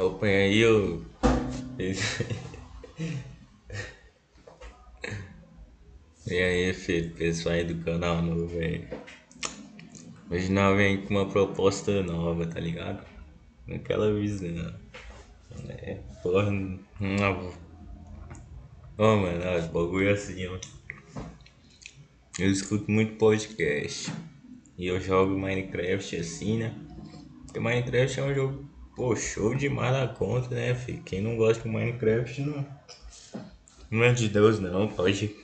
Opa, e aí, ô. E aí, filho, pessoal aí do canal novo, velho. Hoje nós vem com uma proposta nova, tá ligado? Naquela visão. É, porra, não. Ô, mano, os bagulho assim, ó. Eu escuto muito podcast. E eu jogo Minecraft assim, né? Porque Minecraft é um jogo, pô, show demais da conta, né, filho? Quem não gosta de Minecraft não. Não é de Deus, não, pode.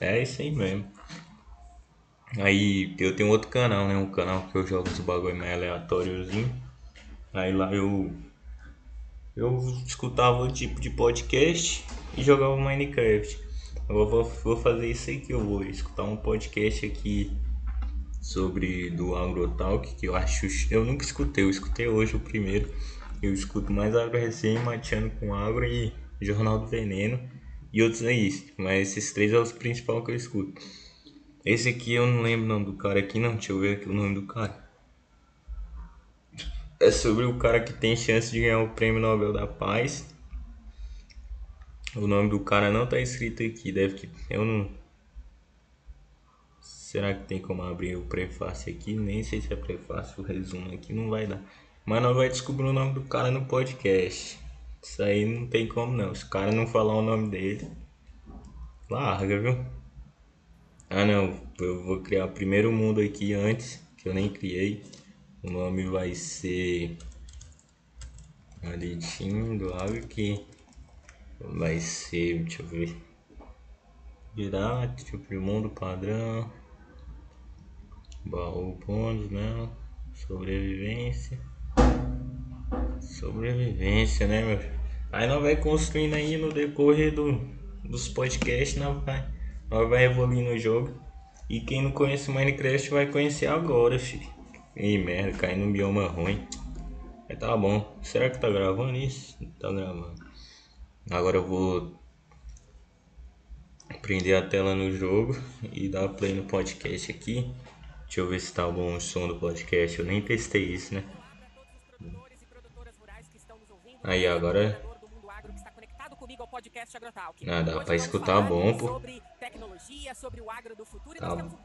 É isso aí mesmo. Aí eu tenho outro canal, né? Um canal que eu jogo os bagulho mais aleatóriozinho. Aí lá eu. Eu escutava o tipo de podcast e jogava Minecraft. Eu vou, vou fazer isso aí que eu vou escutar um podcast aqui sobre do AgroTalk, que eu acho. Eu nunca escutei, eu escutei hoje o primeiro. Eu escuto mais Agro Recém, Mateando com Agro e Jornal do Veneno e outros aí. Mas esses três são os principais que eu escuto. Esse aqui eu não lembro o nome do cara aqui, não. Deixa eu ver aqui o nome do cara. É sobre o cara que tem chance de ganhar o prêmio Nobel da Paz. O nome do cara não tá escrito aqui, deve que eu não Será que tem como abrir o prefácio aqui? Nem sei se é prefácio, o resumo aqui não vai dar. Mas nós vai descobrir o nome do cara no podcast. Isso aí não tem como não. Se o cara não falar o nome dele, larga, viu? Ah não, eu vou criar o primeiro mundo aqui antes, que eu nem criei. O nome vai ser Alitinho do Água que vai ser, deixa eu ver. Virar, tipo mundo padrão. Baú bônus, né? Sobrevivência. Sobrevivência, né, meu? Aí nós vai construindo aí no decorrer do, dos podcasts, nós vai, nós vai evoluindo o jogo. E quem não conhece Minecraft vai conhecer agora, filho. Ih, merda, cair num bioma ruim. Mas tá bom. Será que tá gravando isso? Tá gravando. Agora eu vou prender a tela no jogo e dar play no podcast aqui. Deixa eu ver se tá bom o som do podcast. Eu nem testei isso, né? Aí agora. Ah, dá pra escutar bom, pô. Tá bom.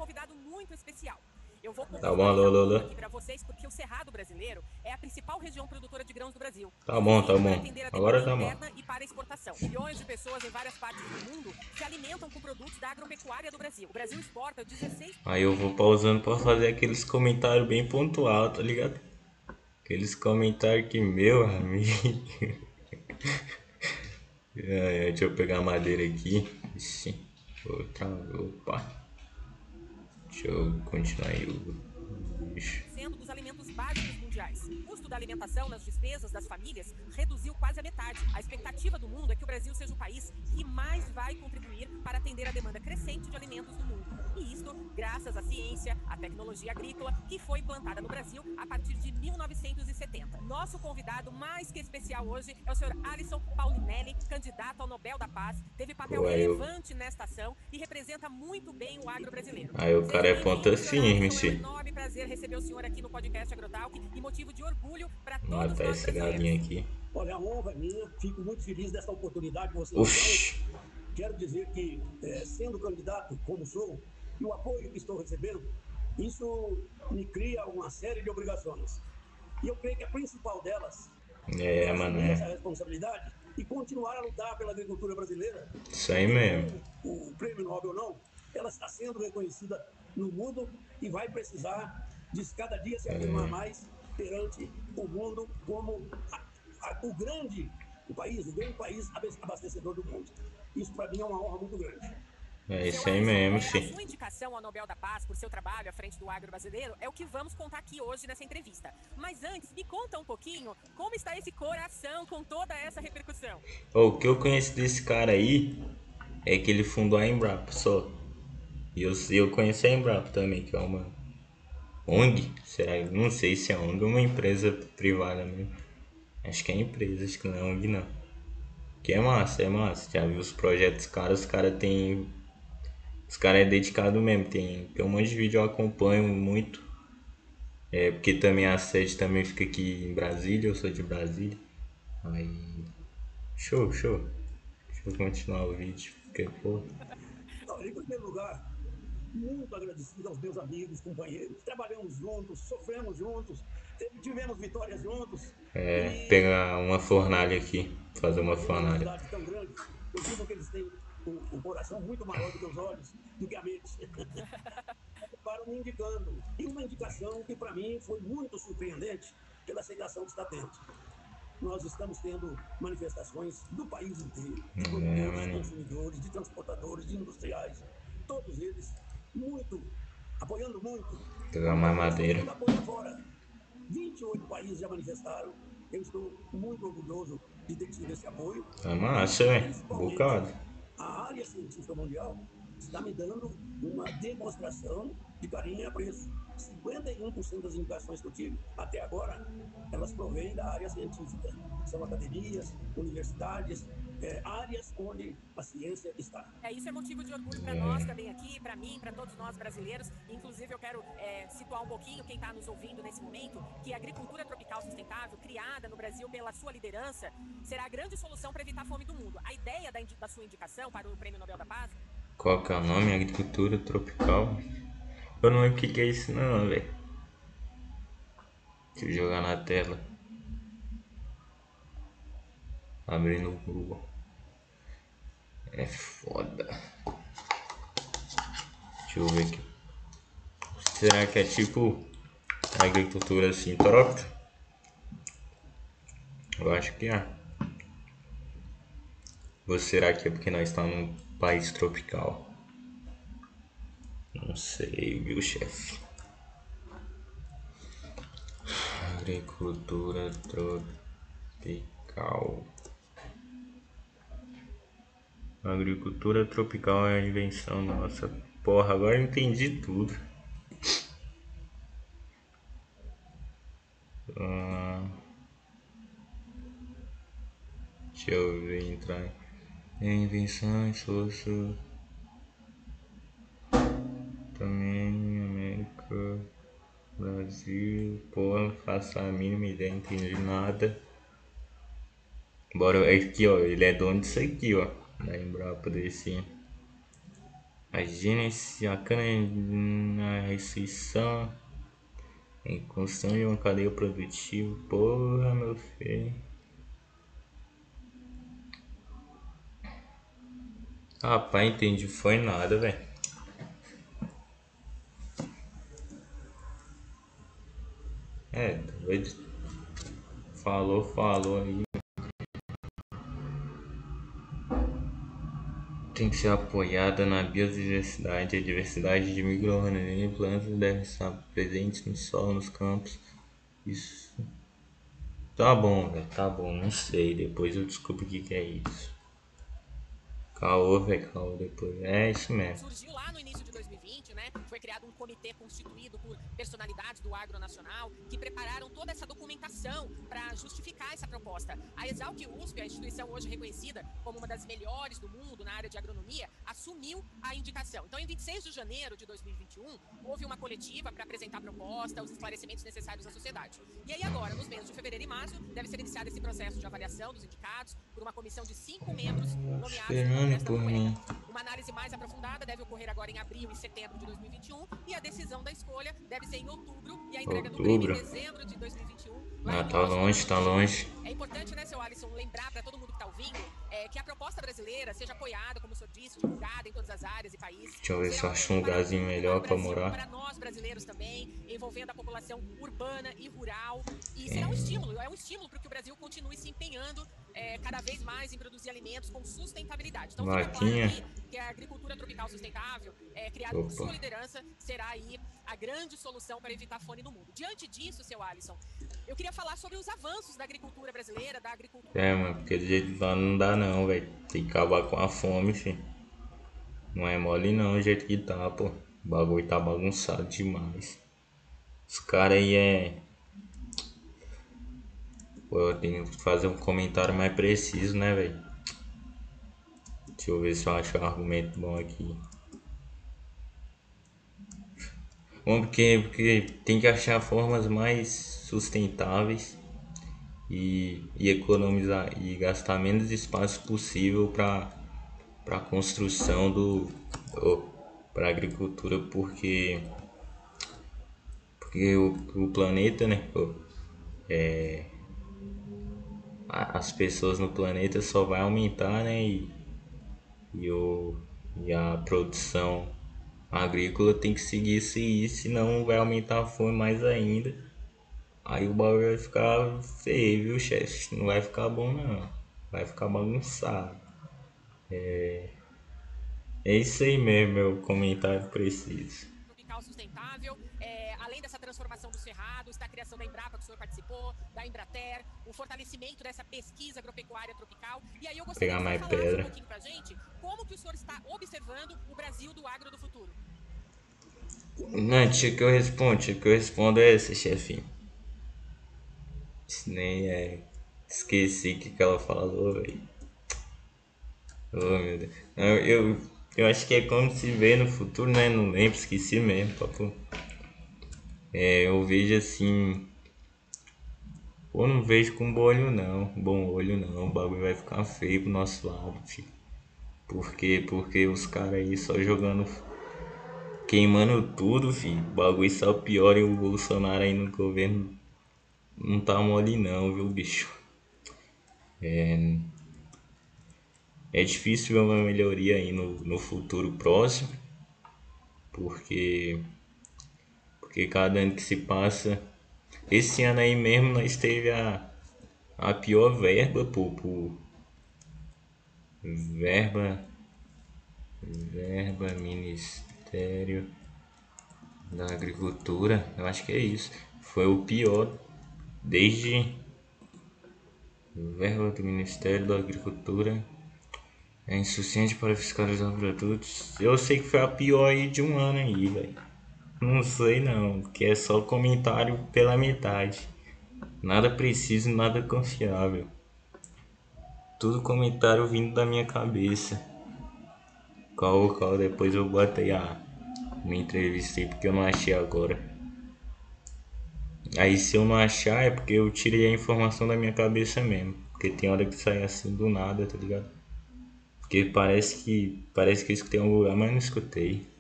Eu vou tá bom, alô, alô, alô. para vocês porque o Cerrado brasileiro é a principal região produtora de grãos do Brasil. Tá bom, tá bom. Agora tá bom. E para exportação. Milhões de pessoas em várias partes do mundo se alimentam com produtos da agropecuária do Brasil. O Brasil exporta 16 Aí eu vou pausando para fazer aqueles comentários bem pontual, tá ligado? Aqueles comentários que meu amigo. é, deixa eu pegar a madeira aqui. Ixi, outra, opa. Deixa eu continuar aí o. custo da alimentação nas despesas das famílias reduziu quase a metade. A expectativa do mundo é que o Brasil seja o país que mais vai contribuir para atender a demanda crescente de alimentos no mundo. E isto graças à ciência, à tecnologia agrícola que foi implantada no Brasil a partir de 1970. Nosso convidado mais que especial hoje é o Sr. Alisson Paulinelli, candidato ao Nobel da Paz. Teve papel Ué, relevante eu... nesta ação e representa muito bem o agro brasileiro. Aí o cara é ponta firme, sim. É um enorme prazer receber o senhor aqui no podcast Agrotalk e motivo de orgulho para todos Matar essa galinha aqui. Olha, a honra é minha. Fico muito feliz dessa oportunidade que você Oxi. Quero dizer que, é, sendo candidato como sou, e o apoio que estou recebendo, isso me cria uma série de obrigações. E eu creio que a principal delas é, é mano, essa responsabilidade e continuar a lutar pela agricultura brasileira. Isso aí mesmo. O, o prêmio Nobel não, ela está sendo reconhecida no mundo e vai precisar de cada dia se afirmar é. mais perante o mundo como a, a, o grande o país, o grande país abastecedor do mundo. Isso para mim é uma honra muito grande. É isso aí mesmo, sim. A sua indicação ao Nobel da Paz por seu trabalho à frente do agro brasileiro é o que vamos contar aqui hoje nessa entrevista. Mas antes, me conta um pouquinho como está esse coração com toda essa repercussão. Oh, o que eu conheço desse cara aí é que ele fundou a Embrapa só. E eu, eu conheço a Embrapa também, que é uma ONG. Será? Não sei se é ONG ou uma empresa privada mesmo. Acho que é empresa, acho que não é ONG não. Que é massa, é massa. Já viu os projetos caros, os caras têm os caras é dedicado mesmo, tem, tem um monte de vídeo eu acompanho muito. É, porque também a sede também fica aqui em Brasília, eu sou de Brasília. Aí. Show, show. Deixa eu continuar o vídeo, porque pô. em primeiro lugar, muito agradecido aos meus amigos, companheiros. Trabalhamos juntos, sofremos juntos, tivemos vitórias juntos. É, e... pegar uma fornalha aqui, fazer uma fornalha. Tão grande. Eu digo que eles têm o, coração muito maior do que os olhos, do que a mente. Para me indicando. E uma indicação que para mim foi muito surpreendente pela aceitação que está tendo. Nós estamos tendo manifestações do país inteiro, de produtores, de consumidores, de transportadores, de industriais, todos eles muito, apoiando muito. Pegar mais madeira. Fora. 28 países já manifestaram. Eu estou muito orgulhoso de ter tido esse apoio. É massa, hein? Bocado. A área científica mundial está me dando uma demonstração de carinho e apreço. 51% das indicações que eu tive até agora, elas provêm da área científica. São academias, universidades, é, áreas onde a ciência está. É, isso é motivo de orgulho para nós também aqui, para mim, para todos nós brasileiros. Inclusive, eu quero é, situar um pouquinho quem está nos ouvindo nesse momento, que a agricultura tropical sustentável, criada no Brasil pela sua liderança, será a grande solução para evitar a fome do mundo. A ideia da, da sua indicação para o Prêmio Nobel da Paz... Qual que é o nome? Agricultura tropical? Eu não lembro o que, que é isso não, velho. Deixa eu jogar na tela. Abrindo o. É foda. Deixa eu ver aqui. Será que é tipo agricultura assim troca? Eu acho que é. Ou será que é porque nós estamos num país tropical? Não sei, viu, chefe? Agricultura tropical. Agricultura tropical é a invenção nossa. Porra, agora eu entendi tudo. Ah, deixa eu ver entrar em invenções, soluções. Também América, Brasil, porra, faço a mínima ideia, entendi nada. Bora, é aqui ó, ele é dono disso aqui ó, da Embrapa desse. A gênese, a cana na restrição, em construção de uma cadeia produtiva, porra meu filho. Rapaz, entendi, foi nada, velho. É, doido. Falou, falou aí. Tem que ser apoiada na biodiversidade. A diversidade de micro-organismos e plantas deve estar presente no solo, nos campos. Isso. Tá bom, velho. Tá bom, não sei. Depois eu descubro o que, que é isso. Caô, velho. Caô depois. É isso mesmo. Foi criado um comitê constituído por personalidades do agro nacional que prepararam toda essa documentação para justificar essa proposta. A Exalc USP, a instituição hoje reconhecida como uma das melhores do mundo na área de agronomia, assumiu a indicação. Então, em 26 de janeiro de 2021, houve uma coletiva para apresentar a proposta, os esclarecimentos necessários à sociedade. E aí agora, nos meses de fevereiro e março, deve ser iniciado esse processo de avaliação dos indicados por uma comissão de cinco membros nomeados por Uma análise mais aprofundada deve ocorrer agora em abril e setembro de 2021 e a decisão da escolha deve ser em outubro e a entrega outubro. do prêmio em dezembro de 2021. Ah, tá longe, tá longe. É importante, né, seu Alisson, lembrar para todo mundo que está ouvindo é, que a proposta brasileira seja apoiada, como o senhor disse, divulgada em todas as áreas e países. Deixa eu ver se eu acho um lugarzinho melhor para morar. Para nós brasileiros também, envolvendo a população urbana e rural. E será um estímulo, é um estímulo para que o Brasil continue se empenhando é, cada vez mais em produzir alimentos com sustentabilidade. Então, fica claro que a agricultura tropical sustentável, é, criada por sua liderança, será aí a grande solução para evitar fome no mundo. Diante disso, seu Alisson, eu queria falar sobre os avanços da agricultura brasileira, da agricultura... É, mano, porque do jeito lá não dá não, velho. Tem que acabar com a fome, filho. Não é mole não, o jeito que tá, pô. O bagulho tá bagunçado demais. Os caras aí é Pô, eu tenho que fazer um comentário mais preciso, né, velho? Deixa eu ver se eu acho um argumento bom aqui. Bom, porque, porque tem que achar formas mais sustentáveis e, e economizar e gastar menos espaço possível para para construção do para agricultura porque porque o, o planeta né é, as pessoas no planeta só vai aumentar né? E, e, o, e a produção agrícola tem que seguir isso aí senão vai aumentar a fome mais ainda. Aí o bagulho vai ficar feio viu chefe? Não vai ficar bom não. Vai ficar bagunçado. É, é isso aí mesmo, meu comentário preciso. Sustentável, além dessa transformação do Cerrado, está a criação da Embrapa, que o senhor participou, da Embrater, o fortalecimento dessa pesquisa agropecuária tropical. E aí eu gostaria Pegar mais você pedra. um pouquinho pra gente como que o senhor está observando o Brasil do agro do futuro. Não, tinha que eu respondo, tinha que eu respondo é esse, chefinho. Nem é. Esqueci o que, que ela falou, velho. Oh, meu Deus. Eu, eu, eu acho que é como se vê no futuro, né? Não lembro, esqueci mesmo, papo. É, eu vejo assim. Pô, não vejo com bom olho não. Bom olho não. O bagulho vai ficar feio pro nosso lado, filho. Por quê? Porque os caras aí só jogando. Queimando tudo, filho. O bagulho só piora e o Bolsonaro aí no governo não tá mole não, viu, bicho? É. É difícil ver uma melhoria aí no, no futuro próximo, porque, porque cada ano que se passa, esse ano aí mesmo nós teve a, a pior verba por, por verba verba Ministério da Agricultura, eu acho que é isso. Foi o pior desde verba do Ministério da Agricultura é insuficiente para fiscalizar produtos. Eu sei que foi a pior aí de um ano aí, velho. Não sei não, que é só comentário pela metade. Nada preciso, nada confiável. Tudo comentário vindo da minha cabeça. Qual, qual depois eu boto aí a minha entrevista aí porque eu não achei agora. Aí se eu não achar é porque eu tirei a informação da minha cabeça mesmo. Porque tem hora que sai assim do nada, tá ligado? Porque parece que. Parece que eu escutei em algum lugar, mas não escutei.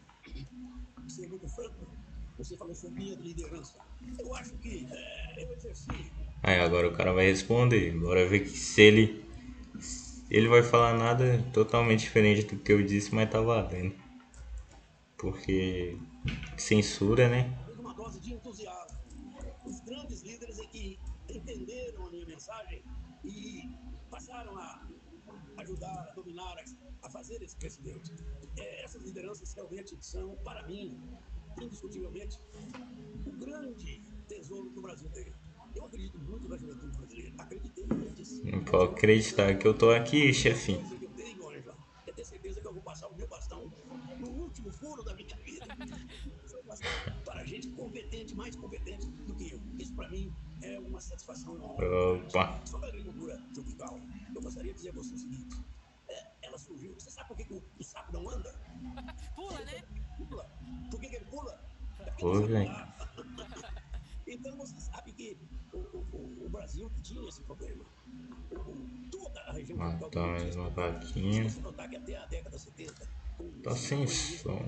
Você falou sobre minha liderança. Eu acho que é, eu exerci. Aí agora o cara vai responder. Bora ver que se ele. Ele vai falar nada totalmente diferente do que eu disse, mas tá valendo. Porque. Censura, né? uma dose de entusiasmo. Os grandes líderes é que entenderam a minha mensagem e passaram a ajudar, a dominar, a fazer esse crescimento. É, essas lideranças realmente são, para mim, indiscutivelmente, o grande tesouro que o Brasil tem. Eu acredito muito na juventude brasileira. Acreditei antes. Não pode acreditar que eu tô aqui, chefinho. que eu tenho, Ângela, é ter certeza que eu vou passar o meu bastão no último furo da minha vida. Para gente competente, mais competente do que eu. Isso para mim é uma satisfação enorme. Opa. Sobre a agricultura tropical, eu gostaria de dizer a você o seguinte. É, ela surgiu. Você sabe por que, que o, o sapo não anda? Pula, né? Pula. Por que, que ele pula? Pô, ele velho. então você sabe que o, o, o Brasil tinha esse problema. O- toda a região tropical Matar do mais uma vaquinha. Se você notar que até a década 70, com Tá sem som.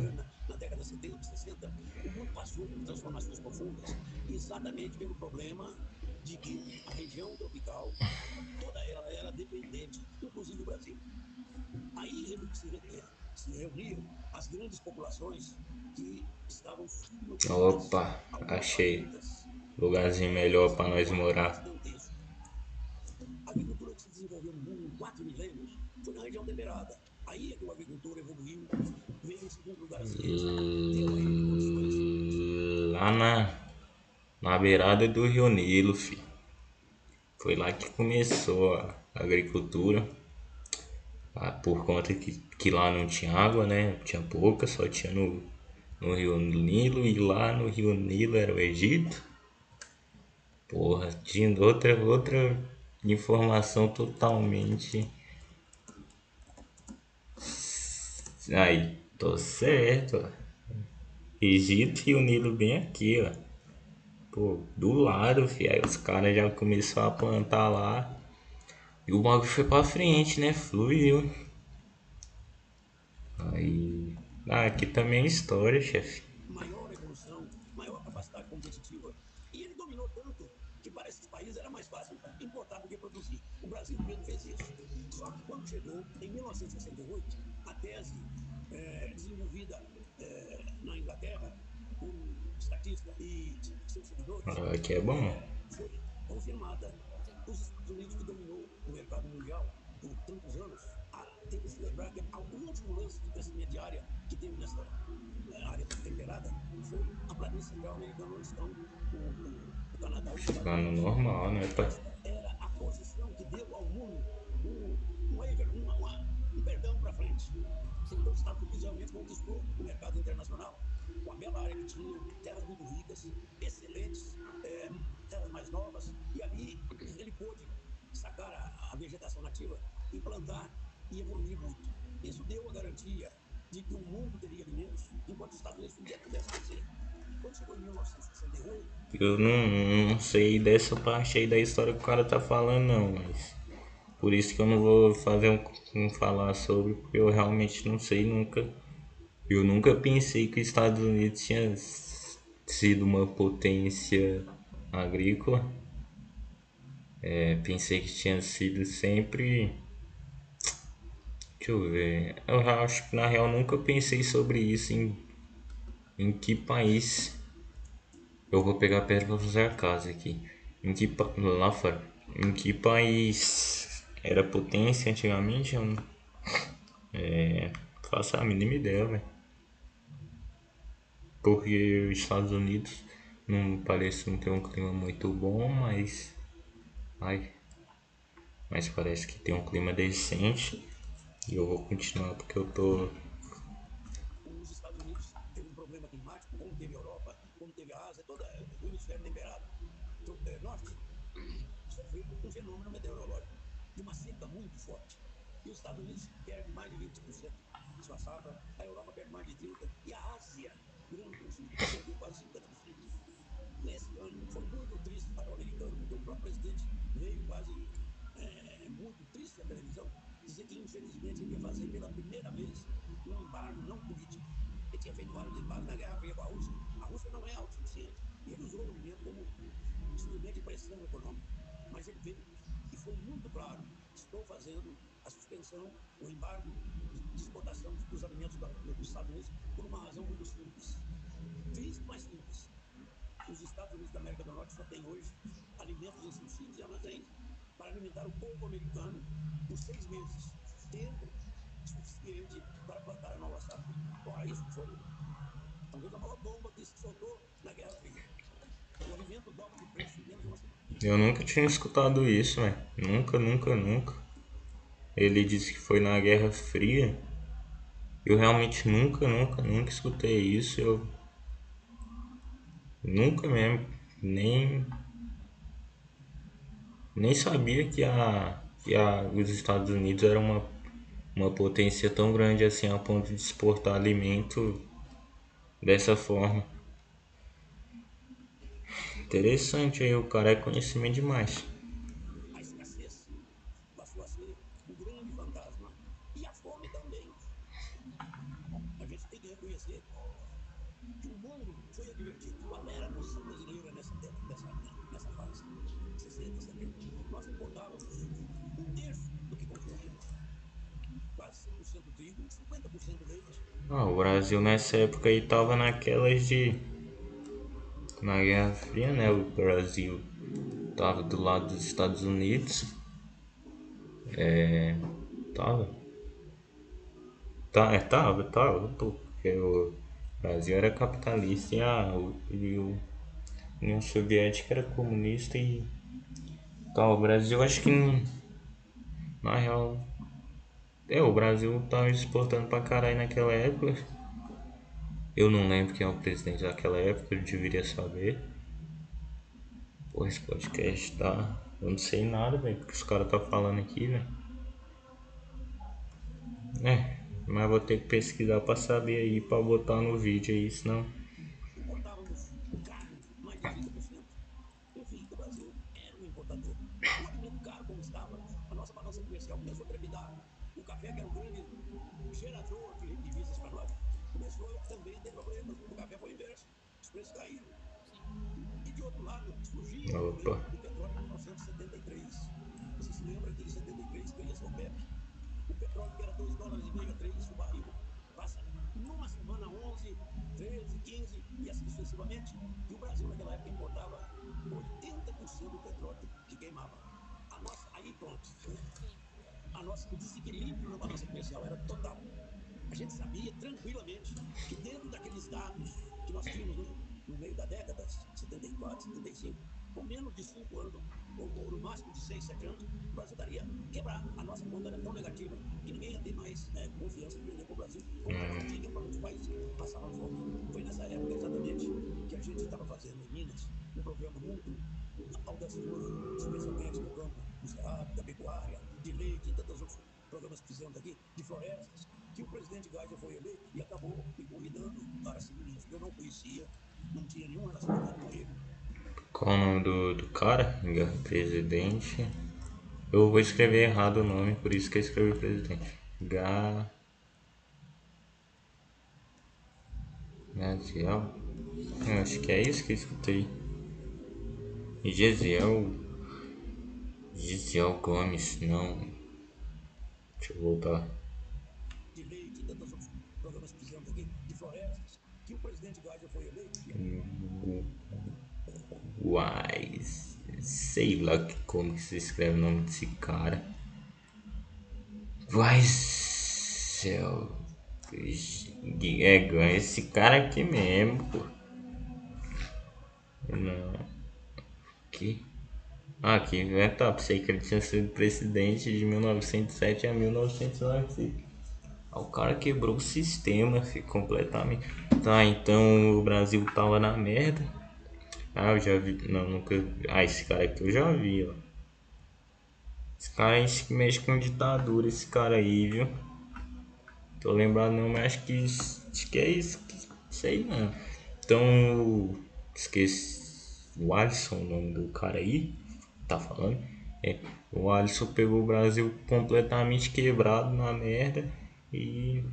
na, década 70, 60, o mundo passou por transformações profundas, exatamente pelo problema de que a região tropical, toda ela era dependente, inclusive o Brasil. Aí se, re- se reuniram as grandes populações que estavam Opa, achei. Lugarzinho melhor pra nós morar. A agricultura que se desenvolveu no mundo em quatro milênios foi na região temperada. Aí é que o agricultor evoluiu, veio em segundo lugar condições Lá na, na beirada do Rio Nilo, filho. Foi lá que começou a agricultura. Ah, por conta que, que lá não tinha água, né? Tinha pouca, só tinha no, no Rio Nilo. E lá no Rio Nilo era o Egito. Porra, tinha outra, outra informação totalmente. Aí, tô certo, ó. Egito e o Nilo bem aqui, ó. pô, do lado, fi. Aí os caras já começaram a plantar lá. E o bagulho foi pra frente, né? Fluiu. Aí. Ah, aqui também é história, chefe. Maior evolução, maior capacidade competitiva. E ele dominou tanto que para esses países era mais fácil importar do que produzir. O Brasil mesmo fez isso. Só que quando chegou, em 1968, a tese é, desenvolvida é, na Inglaterra por estatista e seus seguidores. Ah, aqui é bom. Foi confirmada. Os Estados Unidos, que dominou o mercado mundial por tantos anos, tem que se lembrar que o último lance de crescimento de área que teve nessa eh, área temperada foi a planície central americana, onde estão o, o, o Canadá. Ficando normal, né, pai? Era a posição que deu ao mundo um, um waiver, uma, uma, um perdão para frente. Então, os Estados Unidos realmente conquistou o mercado internacional com a bela área que tinha, terras muito ricas, excelentes, é, terras mais novas, e ali ele pôde sacar a, a vegetação nativa, implantar e evoluir muito. Isso deu a garantia de que o mundo teria alimentos, enquanto os Estados Unidos pudessem crescer. Quando chegou em 1968, Eu não, não sei dessa parte aí da história que o cara tá falando, não, mas. Por isso que eu não vou fazer um, um falar sobre, porque eu realmente não sei nunca. Eu nunca pensei que os Estados Unidos tinha sido uma potência agrícola. É, pensei que tinha sido sempre. Deixa eu ver. Eu acho que na real nunca pensei sobre isso em, em que país. Eu vou pegar pedra pra fazer a casa aqui. Em que lá fora. Em que país era potência antigamente? Eu não é, faço a mínima ideia, velho. Porque os Estados Unidos não parece não ter um clima muito bom, mas. Ai. Mas parece que tem um clima decente. E eu vou continuar porque eu tô. os Estados Unidos teve um problema climático, como teve a Europa, como teve a Ásia, todo o hemisfério temperado. Então, é, norte sofreu um fenômeno meteorológico de uma seca muito forte. E os Estados Unidos perdem mais de 20% de sua safra, a Europa perde mais de 30%, e a Ásia, grande continente, perdeu quase 50%. Nesse ano foi muito triste para o americano, porque o próprio presidente veio quase é, muito triste à televisão, dizer que infelizmente ele ia fazer pela primeira vez não político. Ele tinha feito vários embargos na Guerra Fria com a Rússia. A Rússia não é autossuficiente. E ele usou o movimento como instrumento de pressão econômica. Mas ele veio e foi muito claro: estou fazendo a suspensão, o embargo de exportação dos alimentos dos Estados Unidos por uma razão muito simples. Triste, mas simples. Os Estados Unidos da América do Norte só têm hoje alimentos em subsídios e armazéns para alimentar o povo americano por seis meses, tempo suficiente para plantar a nova safra. Ora, isso foi talvez a maior bomba que se soltou na Guerra Fria. Eu nunca tinha escutado isso, velho. Nunca, nunca, nunca. Ele disse que foi na Guerra Fria. Eu realmente nunca, nunca, nunca escutei isso. Eu nunca mesmo, nem nem sabia que a que a, os Estados Unidos era uma uma potência tão grande assim a ponto de exportar alimento dessa forma. Interessante aí, o cara é conhecimento demais. Brasil nessa época aí tava naquelas de. Na Guerra Fria, né? O Brasil tava do lado dos Estados Unidos. É. Tava. Tá, é, tava, tava. Porque o Brasil era capitalista e a, o, União Soviética era comunista e. Tá, o Brasil acho que não. Na real. É, o Brasil tava exportando pra caralho naquela época. Eu não lembro quem é o presidente daquela época, eu deveria saber. Porra, esse podcast tá. Eu não sei nada, velho, porque os caras tá falando aqui, velho. É, mas vou ter que pesquisar pra saber aí, pra botar no vídeo aí, senão. O desequilíbrio na balança comercial era total. A gente sabia tranquilamente que dentro daqueles dados que nós tínhamos no, no meio da década, 74, 75, com menos de 5 anos, ou, ou, no máximo de 6, 7 anos, o Brasil daria quebrar. A nossa conta era tão negativa que ninguém ia ter mais né, confiança em vender para o Brasil, como a gente tinha para outros países passavam fome. Foi nessa época exatamente que a gente estava fazendo em Minas um programa muito audacioso, especialmente no campo do cerrado, da pecuária, de leite e tantos outros programas que fizemos aqui, de florestas, que o presidente Geisel foi eleito e acabou me convidando para ser ministro. Eu não conhecia, não tinha nenhum relacionamento com ele. Qual o nome do, do cara? Presidente. Eu vou escrever errado o nome, por isso que eu escrevi presidente. Ga. Gaziel. Eu acho que é isso que eu escutei. Gesiel. Gesiel Gomes, não. Deixa eu voltar. Que que. Wise. Sei lá que, como que se escreve o nome desse cara. Weissel. É, esse cara aqui mesmo, pô. Não. Aqui. Ah, aqui, é tá. Pensei que ele tinha sido presidente de 1907 a 1995. O cara quebrou o sistema, completamente. Tá, então o Brasil tava na merda. Ah, eu já vi. Não, nunca. Ah, esse cara aqui eu já vi, ó. Esse cara aí mexe com ditadura, esse cara aí, viu? Tô lembrado não, mas acho que. Acho que é isso. Sei não. Então. Esqueci. O Alisson, o nome do cara aí. Tá falando? É. O Alisson pegou o Brasil completamente quebrado na merda. E.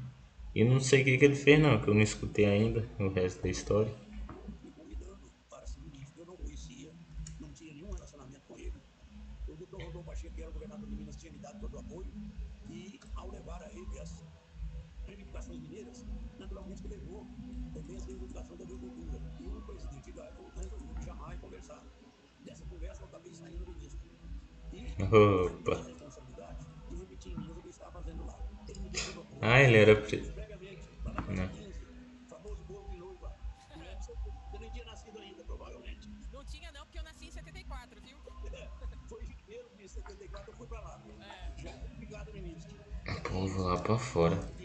E não sei o que, que ele fez não, que eu não escutei ainda o resto da história. Você nem tinha nascido ainda, provavelmente. Não tinha não, porque eu nasci em 74, viu? Foi em janeiro de 74 eu fui pra lá. Obrigado, ministro. Povo lá pra fora.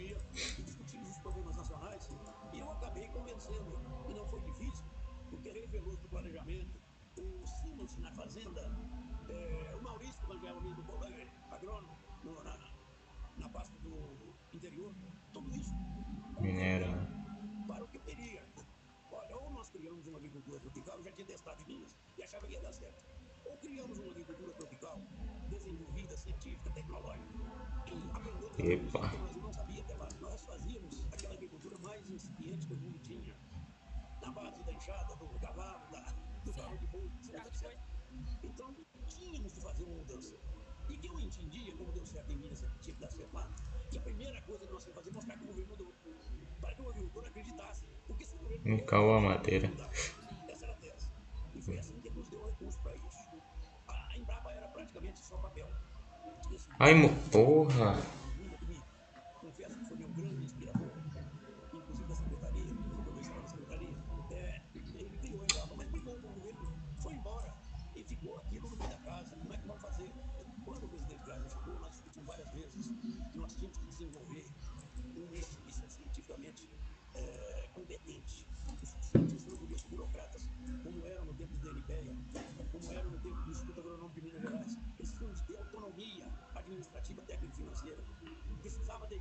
Ai, mo... porra.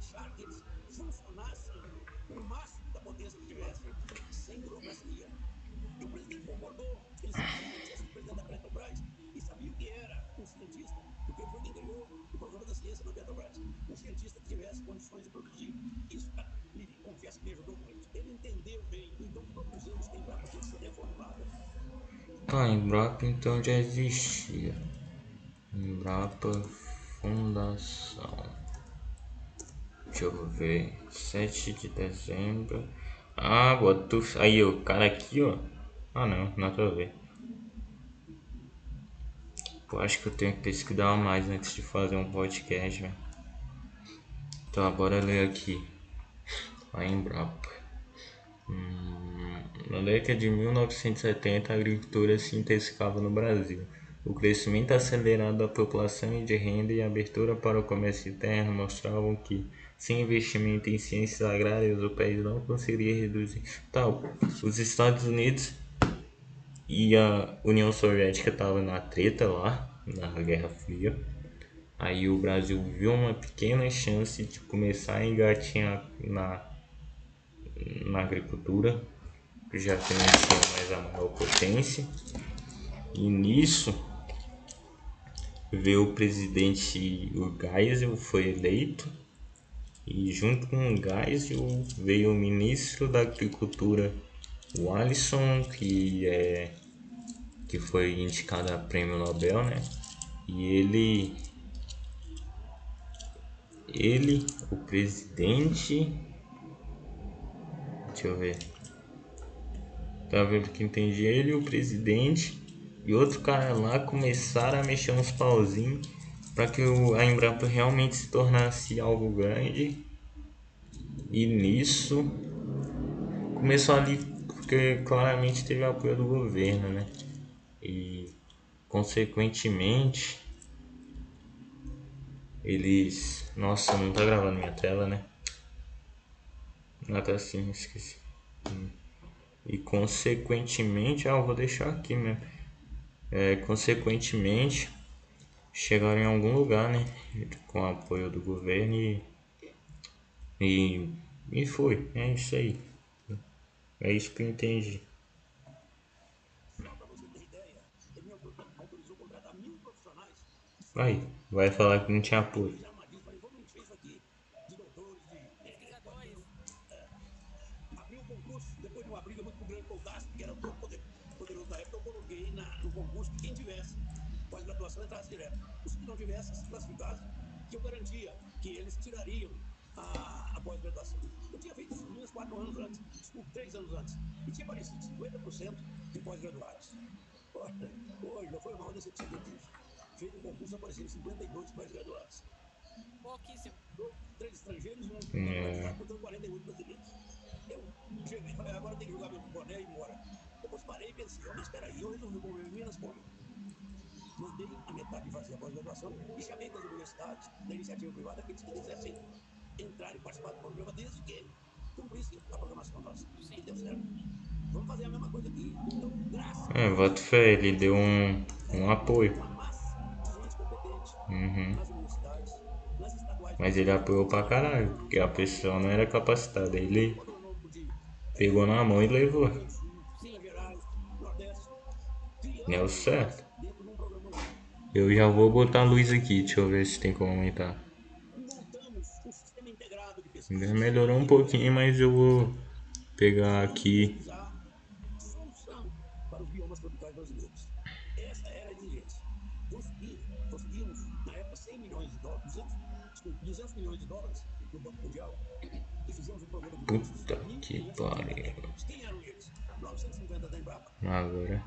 deixar que eles funcionassem no máximo da potência que tivessem, sem burocracia. E o presidente concordou, ele sabia que tinha sido presidente da Petrobras e sabia o que era um cientista, porque foi quem criou o programa da ciência na Petrobras. Um cientista que tivesse condições de produzir. Isso, me confesso que me ajudou muito. Ele entendeu bem, então produzimos que a Embrapa tem que ser reformada. A Embrapa então já existia. Embrapa Fundação. Deixa eu ver. 7 de dezembro. Ah, botou. Aí, o cara aqui, ó. Ah, não, nada a ver. Pô, acho que eu tenho que pesquisar mais antes de fazer um podcast, velho. Então, bora ler aqui. A Embrapa. Hum, na década de 1970, a agricultura se intensificava no Brasil. O crescimento acelerado da população e de renda e a abertura para o comércio interno mostravam que, sem investimento em ciências agrárias, o país não conseguiria reduzir. Tal, os Estados Unidos e a União Soviética estavam na treta lá, na Guerra Fria. Aí o Brasil viu uma pequena chance de começar a engatinhar na, na agricultura, já que não tinha mais a maior potência. E nisso veio o presidente o Geisel foi eleito e junto com o Geisel veio o ministro da agricultura o Alisson que é que foi indicado a prêmio Nobel né? E ele ele o presidente deixa eu ver. Tá vendo que entendi? Ele o presidente e outro cara lá começaram a mexer uns pauzinhos para que a Embrapa realmente se tornasse algo grande. E nisso começou ali porque claramente teve apoio do governo, né? E consequentemente eles. Nossa, não tá gravando minha tela, né? Ah, tá sim, esqueci. E consequentemente, ah, eu vou deixar aqui mesmo é, consequentemente chegaram em algum lugar, né? Com o apoio do governo e, e, e foi, é isso aí. É isso que eu entendi. Vai, vai falar que não tinha apoio. tivesse se classificado, que eu garantia que eles tirariam a, a pós-graduação. Eu tinha feito isso minhas quatro anos antes, desculpa, três anos antes, e tinha aparecido 50% de pós-graduados. Hoje, não foi uma decepção tive. Feito um concurso, apareceram 52 pós-graduados. Pouquíssimo. Três estrangeiros e um é. portanto 48 brasileiros. Eu cheguei e falei, agora tem que jogar meu boné e ir embora. Depois parei e pensei, mas espera aí, eu resolvi comer Minas como? mandei a metade fazer a pós-graduação e chamei das universidades, da iniciativa privada, aqueles que quisessem entrar e participar do programa, desde que deu é, voto fé, ele deu um, um apoio. Uhum. Mas ele apoiou pra caralho, porque a pessoa não era capacitada. Ele pegou na mão e levou. Não é certo. Eu já vou botar a luz aqui, deixa eu ver se tem como aumentar. Melhorou um pouquinho, mas eu vou pegar aqui. Puta que pariu. Agora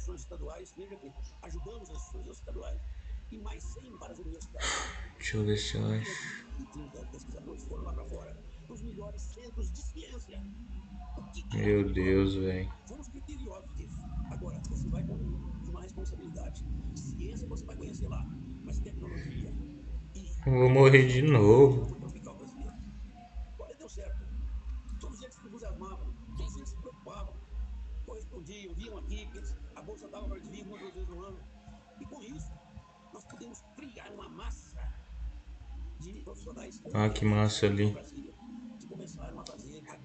instituições estaduais, veja que ajudamos as estaduais, e mais 100 para as universidades. Deixa eu ver se eu acho. E 30 pesquisadores foram lá para fora, os melhores centros de ciência. Meu Deus, velho. Fomos criteriosos disso. Agora, você vai com uma responsabilidade. Ciência você vai conhecer lá, mas tecnologia. Eu vou morrer de novo. Olha, deu certo. Todos eles entusiasmavam, todos eles se preocupavam, correspondiam, vinham aqui, a bolsa dava para desvio uma duas vezes no ano. Ah, que massa ali.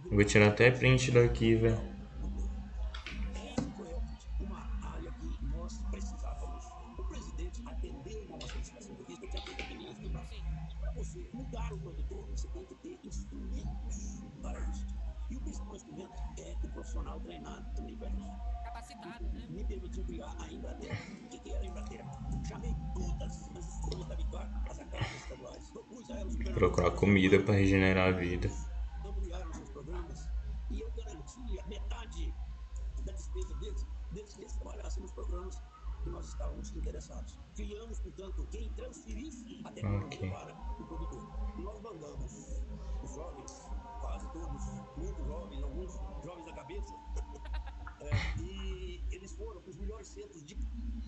Vou tirar até print daqui, velho. E o principal instrumento é o profissional treinado também para isso. Capacitado, né? Me permitiu criar a Embrater. O que, que era a Embrater? Chamei todas as estrelas da para as academias estaduais. Propus a elas Procurar comida para regenerar a vida. ampliaram seus programas e eu garantia metade da despesa deles, deles que eles trabalhassem nos programas que nós estávamos interessados. Criamos, portanto, quem transferisse a tecnologia Ok. para o produtor. Nós mandamos os jovens, quase todos, muitos jovens, alguns jovens da cabeça, é, e eles foram para os melhores centros de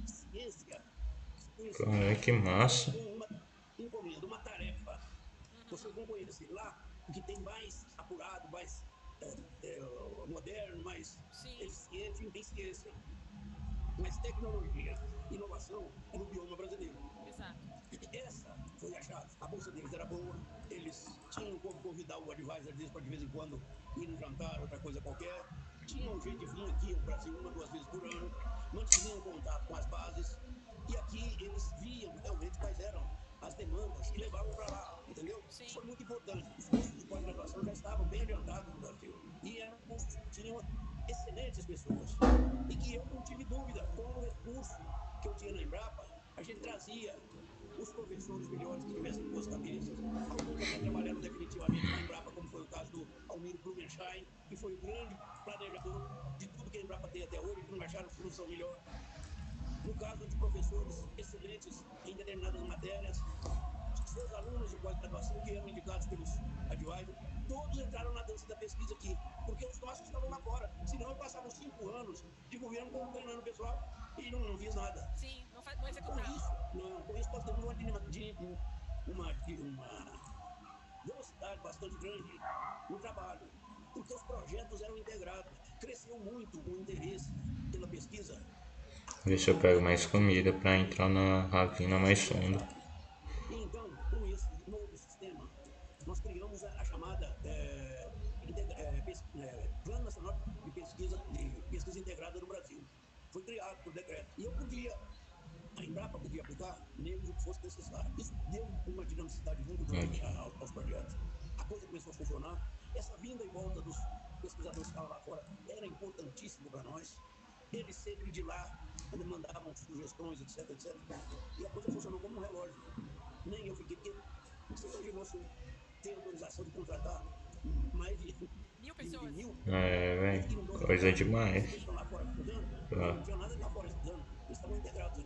ciência. Cara, que massa. Com uma encomenda, uma tarefa. Vocês vão conhecer lá o que tem mais apurado, mais é, é, moderno, mais Sim. eficiente, tem ciência, mais tecnologia, inovação no bioma brasileiro. Exato. Essa foi a chave. A bolsa deles era boa, eles tinham como convidar o advisor deles para de vez em quando ir no jantar, outra coisa qualquer. Tinham um jeito de vir aqui ao Brasil uma, duas vezes por ano, mantinham contato com as bases e aqui eles viam realmente quais eram as demandas e levavam para lá, entendeu? Sim. Isso foi muito importante. Os cursos de pós-graduação já estavam bem adiantados no Brasil e eram tinham excelentes pessoas e que eu não tive dúvida com o recurso que eu tinha na Embrapa, a gente trazia os professores melhores que tivessem boas cabeças. Alguns até trabalharam definitivamente na Embrapa, como foi o caso do Almiro Blumenstein, que foi o grande planejador de tudo que a Embrapa tem até hoje, que não acharam solução melhor. No caso de professores excelentes em determinadas matérias, seus alunos de pós-graduação que eram indicados pelos advisors, todos entraram na dança da pesquisa aqui, porque os nossos estavam lá fora. Senão passavam cinco anos de governo como treinando o pessoal e não, não fiz nada. Sim, faz, não Com executava. isso, não, com isso nós temos uma, de, uma, de uma velocidade bastante grande no trabalho, porque os projetos eram integrados. Cresceu muito o interesse pela pesquisa. Ver se eu pego mais comida para entrar na ravina mais fundo. Então, com esse novo sistema, nós criamos a, a chamada eh, pes- eh, Plano Nacional de Pesquisa, de Pesquisa Integrada no Brasil. Foi criado por decreto. E eu podia, a Embrapa podia aplicar neles o que fosse necessário. Isso deu uma dinamicidade muito grande aos, projetos. A coisa começou a funcionar. Essa vinda e volta dos pesquisadores que estavam lá fora era importantíssimo para nós. Eles sempre de lá mandavam sugestões, etc, etc. E a coisa funcionou como um relógio. Nem eu fiquei, porque você imaginou se ter autorização de contratar mais de, Mil pessoas. mil É, velho. Coisa demais. eles estão lá fora estudando, Ah. não tinha nada lá fora estudando, eles estavam integrados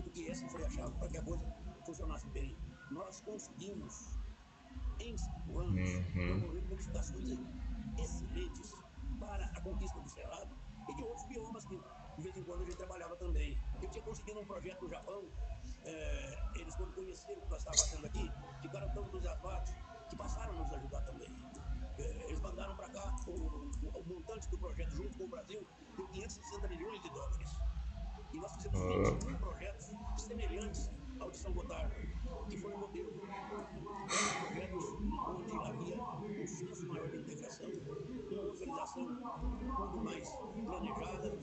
acredito que essa foi a chave para que a coisa funcionasse bem. Nós conseguimos, em cinco anos, Uhum. promover modificações excelentes para a conquista do Cerrado e de outros biomas que, de vez em quando, a gente trabalhava também. Eu tinha conseguido um projeto no Japão, eh, eles, quando conheceram o que nós estávamos fazendo aqui, ficaram tão entusiasmados que passaram a nos ajudar também. Eh, Eles mandaram para cá o, o- o montante do projeto junto com o Brasil deu 560 milhões de dólares. E nós fizemos Ah. 21 projetos semelhantes ao de São Gotardo, que foi um modelo. Projetos onde havia um senso maior de integração, uma organização muito mais planejada,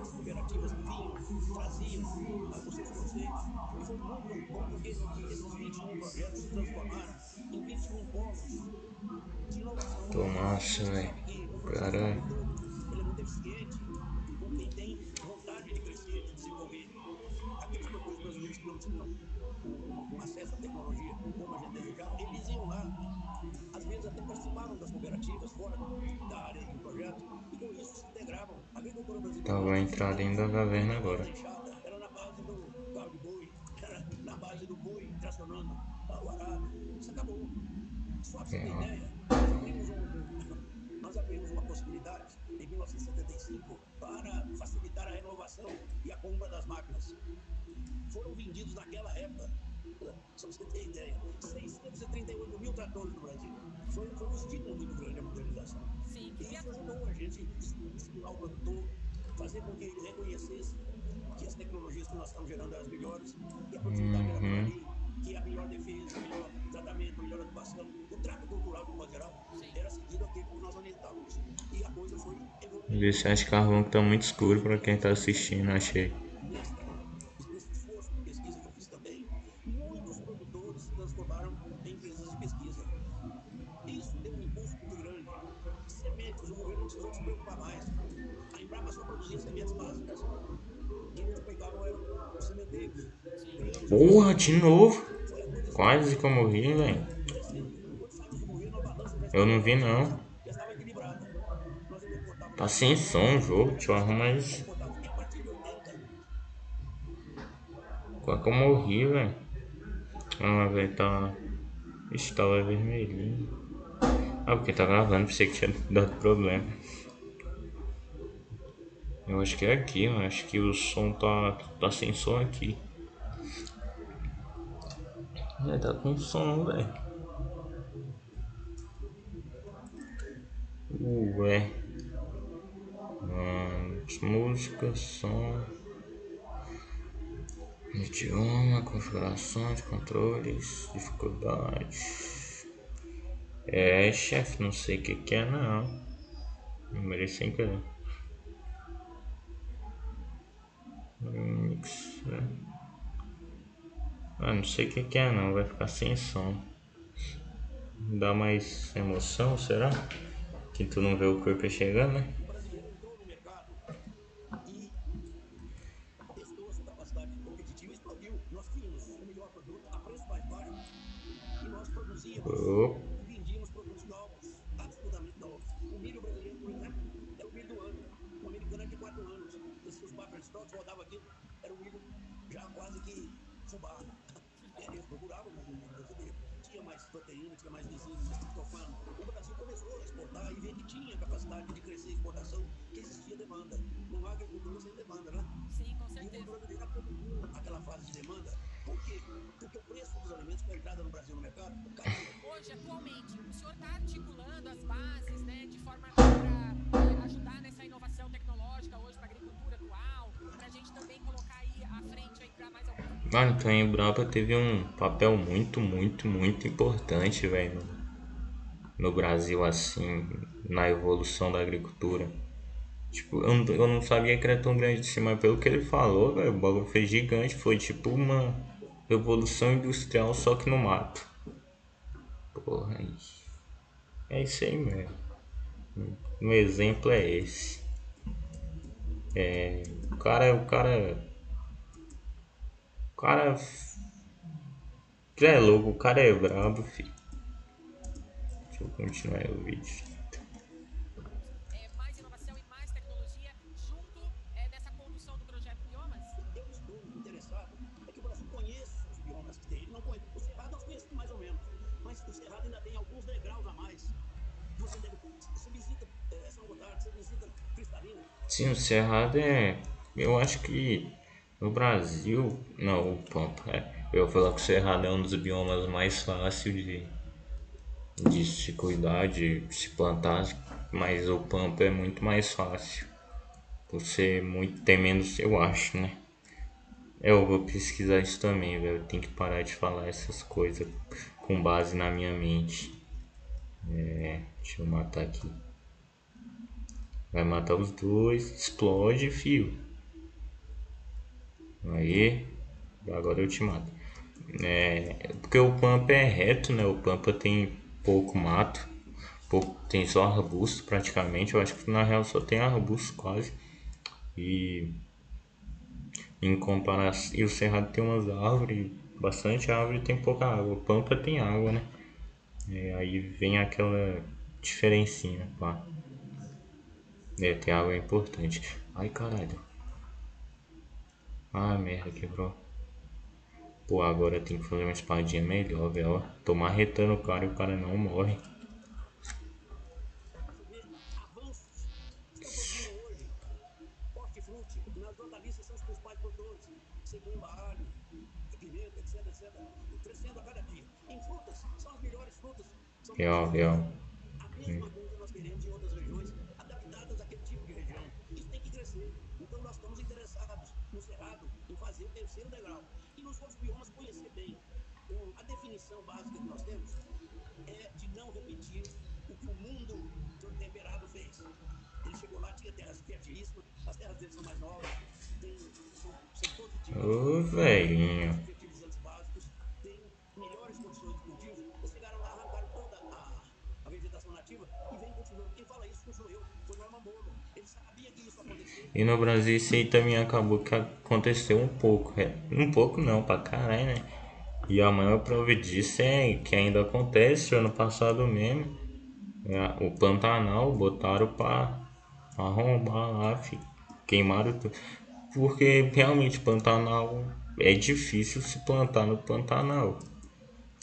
as cooperativas vinham, traziam os seus conceitos. E foi muito bom porque esses 21 projetos se transformaram em 21 polos de inovação. Tô massa, velho. Caralho. Ele é muito eficiente com quem tem como a gente desejava, eles iam lá, às vezes até participavam das cooperativas fora da área do projeto, e com isso se integravam. A agricultura brasileira. Então vou entrar dentro da caverna agora. Era na base do carro de boi, era na base do boi tracionando o arado. Isso acabou. Só pra você ter ideia, nós abrimos, um- nós abrimos uma possibilidade em 1975 para facilitar a renovação e a compra das máquinas. Foram vendidos naquela época, só pra você ter ideia, 638 mil tratores no Brasil. Foi, foi um estímulo muito grande a modernização. Sim, E isso ajudou a gente estimular o produtor, fazer com que ele reconhecesse que as tecnologias que nós estamos gerando eram as melhores, que a produtividade era por Uhum. ali, que a melhor defesa, o melhor tratamento, a melhor adequação, o trato cultural de modo geral, era seguido aquilo que nós orientávamos. E a coisa foi evoluindo. Esse carvão que tá muito escuro pra quem tá assistindo, achei. Porra, de novo. Quase que eu morri, velho. Eu não vi não. Tá sem som o jogo, deixa eu arrumar isso. importávamos a partir de 80. Quase que eu morri, velho. Ah, velho, tá. Ixi, tava vermelhinho. Ah, porque tá gravando, pensei que tinha dado problema. Eu acho que é aqui, eu acho que o som tá, tá sem som aqui. É, tá com som, velho. Ué. Hum, música, som. Idioma, configurações, controles, dificuldades. É, chefe, não sei o que, que é não. Numerei sem querer. Mix, é. Ah, não sei o que, que é não, vai ficar sem som. Dá mais emoção, será? Que tu não vê o corpo chegando, né? O brasileiro entrou no mercado e testou a sua capacidade competitiva e explodiu. Nós tínhamos o melhor produto a preço mais baixo e nós produzíamos Opa. e vendíamos produtos novos, absolutamente novos. O milho brasileiro, por exemplo, era o milho do ano. O americano é de 4 anos. Esses os buffer stocks rodavam aqui, era um milho já quase que fubá. Eles procuravam o milho brasileiro. Tinha mais proteína, tinha mais lisina, mais triptofano. O Brasil começou a exportar e ver que de crescer a exportação, que existia demanda. Não há agricultura sem demanda, né? Sim, com E o certeza. brasileiro aquela fase de demanda. Por quê? Porque o preço dos alimentos com a entrada no Brasil no mercado caiu. Hoje, atualmente, o senhor está articulando as bases, né, de forma para ajudar nessa inovação tecnológica hoje para a agricultura atual, para a gente também colocar aí à frente aí para mais alguns Mano, então a Embrapa teve um papel muito, muito, muito importante, velho, no, Brasil, assim, na evolução da agricultura. Tipo, eu não, eu não sabia que era tão grande assim, mas pelo que ele falou, velho, o bagulho foi gigante. Foi tipo uma revolução industrial, só que no mato. Porra, aí. É isso aí mesmo. Um exemplo é esse. É, o cara, o cara o cara. É louco, o cara é brabo, filho. Deixa eu continuar o vídeo. mais inovação mais tecnologia junto nessa condução do projeto Biomas? Eu estou interessado que o Brasil conheça os biomas que tem. Ele não conhece. O Cerrado nós conhecemos mais ou menos, mas o Cerrado ainda tem alguns degraus a mais. Você deve. Você visita São Gotardo, você visita Cristalina. Sim, o Cerrado é. Eu acho que no Brasil. Não, o Pampa. É. Eu ia falar que o Cerrado é um dos biomas mais fáceis de, de se cuidar, de se plantar, mas o Pampa é muito mais fácil. Ser muito. tem menos, eu acho, né? Eu vou pesquisar isso também, velho. Tem que parar de falar essas coisas com base na minha mente. É, deixa eu matar aqui. Vai matar os dois, explode, fio. Aí, agora eu te mato. É, porque o Pampa é reto, né? O Pampa tem pouco mato, pouco, tem só arbusto praticamente. Eu acho que na real só tem arbusto quase. E em comparação, e o Cerrado tem umas árvores, bastante árvore e tem pouca água. Pampa tem água, né? É, aí vem aquela diferencinha, pá. É, ter água é importante. Ai, caralho. Ah, merda, quebrou. Pô, agora tem que fazer uma espadinha melhor, velho. Tô marretando o cara e o cara não morre. Você vê avanços que estão produzindo hoje. Hortifruti, nas hortaliças são os principais produtores. Cebola, alho, pimenta, etc, etc. Crescendo a cada dia. Em frutas, são as melhores frutas. São Real, real. A mesma coisa nós queremos em outras regiões, adaptadas àquele tipo de região. Isso tem que crescer. Então nós estamos interessados no Cerrado em fazer o terceiro degrau. E nos outros biomas conhecer bem. O- a definição básica que nós temos é de não repetir o que o mundo temperado fez. Ele chegou lá, tinha terras fertilíssimas, as terras dele são mais novas, tem, são, são positivas. Ô, velhinho. fertilizantes básicos, tem melhores condições de cultivo. Eles chegaram lá, arrancaram toda a, a vegetação nativa e vem continuando. Quem fala isso não sou eu, foi Norman Borlaug. Ele sabia que isso ia acontecer E no Brasil isso aí também acabou que aconteceu um pouco. É, um pouco não, pra caralho, né? E a maior prova disso é que ainda acontece ano passado mesmo. É, o Pantanal botaram pra arrombar lá, queimaram tudo. Porque realmente Pantanal é difícil se plantar no Pantanal.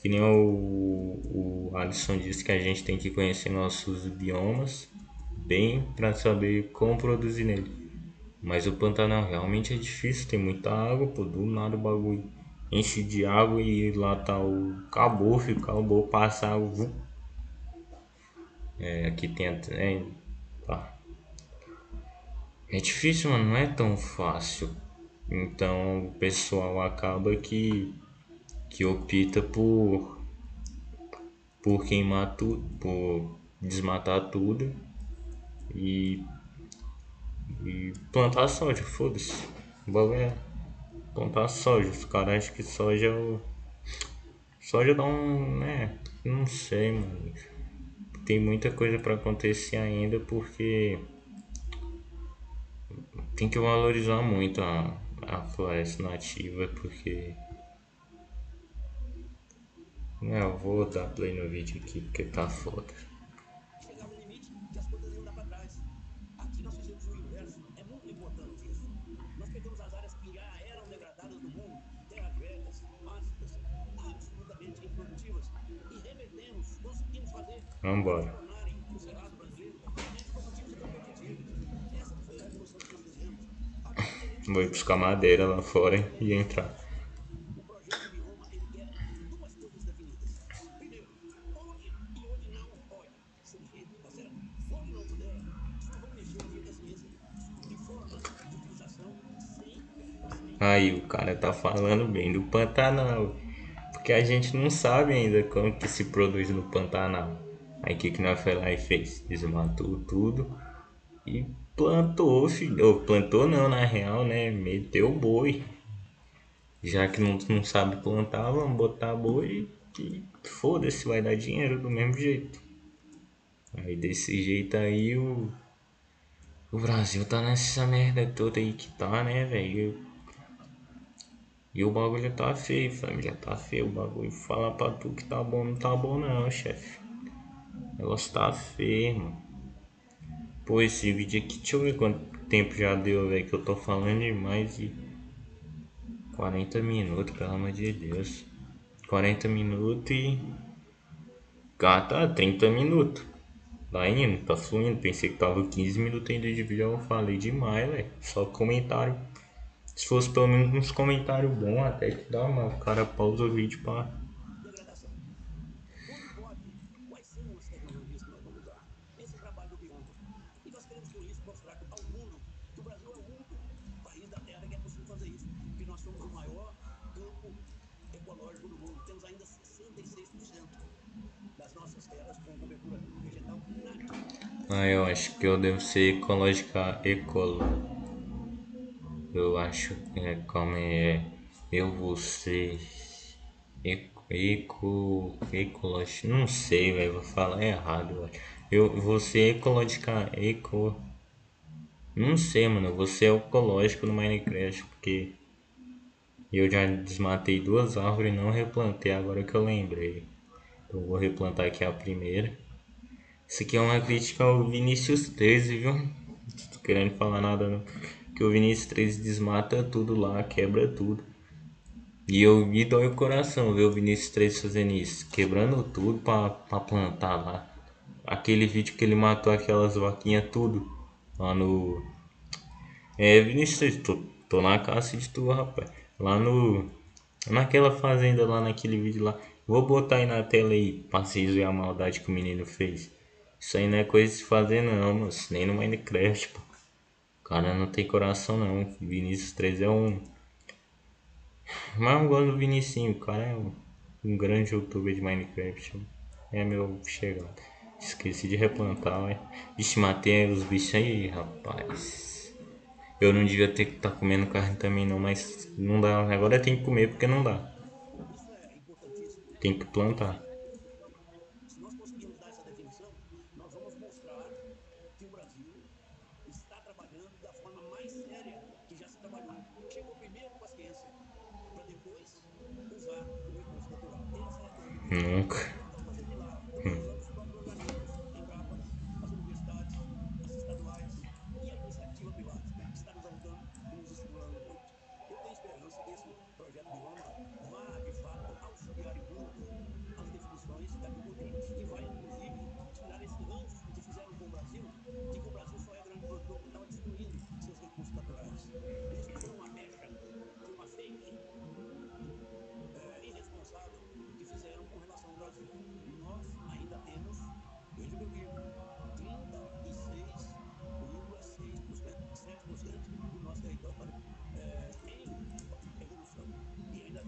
Que nem o, o Alisson disse que a gente tem que conhecer nossos biomas bem para saber como produzir nele. Mas o Pantanal realmente é difícil, tem muita água, pô, do nada o bagulho enche de água e lá tá o acabou, filho, acabou passar o. É, aqui tem é, tá. É difícil, mano, não é tão fácil. Então o pessoal acaba que que opta por por queimar tudo, por desmatar tudo e e plantar soja, foda-se. Bagulho é plantar soja. Os caras acham que soja é. Soja dá um. né? Não sei, mano. Tem muita coisa para acontecer ainda porque. Tem que valorizar muito a, a floresta nativa porque. Não, eu vou dar play no vídeo aqui porque tá foda. Vambora. Vou ir buscar madeira lá fora e entrar. Aí o cara tá falando bem do Pantanal. Porque a gente não sabe ainda como que se produz no Pantanal. Aí o que, que nós foi lá e fez? Desmatou tudo e plantou, filho. Ou plantou não, na real, né? Meteu boi. Já que não, não sabe plantar, vamos botar boi e foda-se, vai dar dinheiro do mesmo jeito. Aí desse jeito aí o. O Brasil tá nessa merda toda aí que tá, né, velho? E o bagulho tá feio, família. Tá feio o bagulho. Falar pra tu que tá bom, não tá bom não, chefe. O negócio tá feio, mano. Pô, esse vídeo aqui, deixa eu ver quanto tempo já deu, velho, que eu tô falando de mais de 40 minutos, pelo amor de Deus. 40 minutos e... Ah, tá, 30 minutos. Tá indo, tá fluindo. Pensei que tava 15 minutos ainda de vídeo, eu falei demais, velho. Só comentário. Se fosse pelo menos uns comentários bons, até que dá, mas o cara pausa o vídeo pra Ah, eu acho que eu devo ser ecológica ecolo. Eu acho que é como é. Eu vou ser eco, eco ecológico. Não sei, velho. Vou falar errado. Eu vou ser ecológica eco. Não sei, mano. Eu vou ser ecológico no Minecraft porque eu já desmatei duas árvores e não replantei agora que eu lembrei. Eu vou replantar aqui a primeira. Isso aqui é uma crítica ao Vinícius 13, viu? Não tô querendo falar nada não. Que o Vinícius 13 desmata tudo lá, quebra tudo. E eu me dói o coração ver o Vinícius 13 fazendo isso. Quebrando tudo pra, pra plantar lá. Aquele vídeo que ele matou aquelas vaquinhas tudo. Lá no... É, Vinícius 13, tô, tô na caça de tu, rapaz. Lá no... Naquela fazenda lá, naquele vídeo lá. Vou botar aí na tela aí, pra vocês verem a maldade que o menino fez. Isso aí não é coisa de se fazer não, mas nem no Minecraft, pô. O cara não tem coração não. Vinícius 3 é um. Mas eu gosto do Vinicinho, o cara é um, um grande youtuber de Minecraft. É meu chegado. Esqueci de replantar, ué. Vixe, matei os bichos aí, rapaz. Eu não devia ter que estar tá comendo carne também não, mas não dá. Agora tem que comer porque não dá. Tem que plantar. Nunca.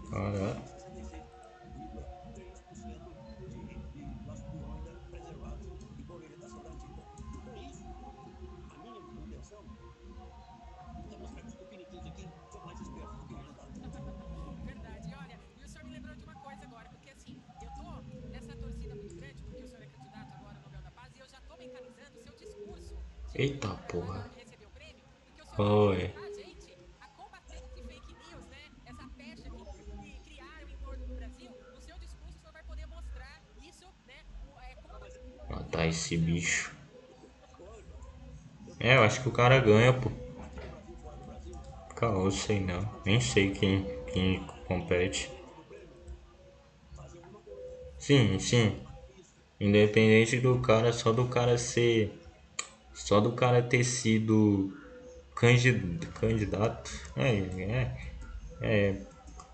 Caraca. Verdade. Olha, e o senhor me lembrou de uma coisa agora, porque assim, eu tô nessa torcida muito grande, porque o senhor é candidato agora ao Nobel da Paz, e eu já tô mentalizando o seu discurso. Eita porra. Oi. Acho que o cara ganha, pô. Caô, sei não. Nem sei quem, quem compete. Sim, sim. Independente do cara, só do cara ser. Só do cara ter sido candid- candidato. É, é. É.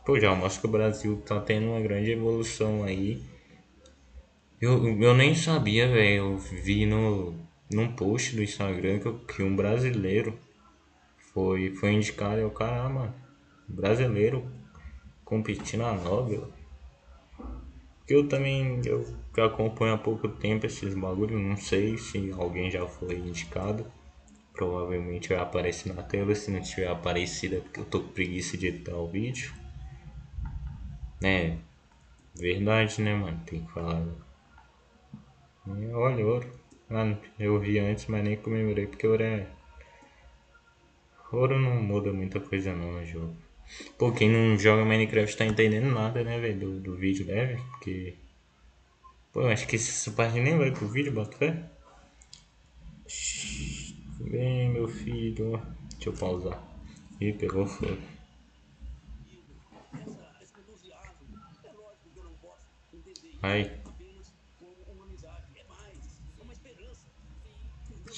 Pô, já mostra que o Brasil tá tendo uma grande evolução aí. Eu, eu nem sabia, velho. Eu vi no, num post do Instagram que, um brasileiro foi, foi indicado. Eu, caramba, brasileiro competindo na Nobel. Eu também eu acompanho há pouco tempo esses bagulho, não sei se alguém já foi indicado. Provavelmente vai aparecer na tela, se não tiver aparecido é porque eu tô com preguiça de editar o vídeo. Né? Verdade, né, mano? Tem que falar. E Olha, ouro. Ah, eu vi antes, mas nem comemorei porque ouro é. Ouro não muda muita coisa não no jogo. Pô, quem não joga Minecraft tá entendendo nada, né, velho, do, do vídeo deve, porque. Pô, eu acho que essa parte nem vai pro vídeo, bota fé. Bem, meu filho. Deixa eu pausar. Ih, pegou fogo. esse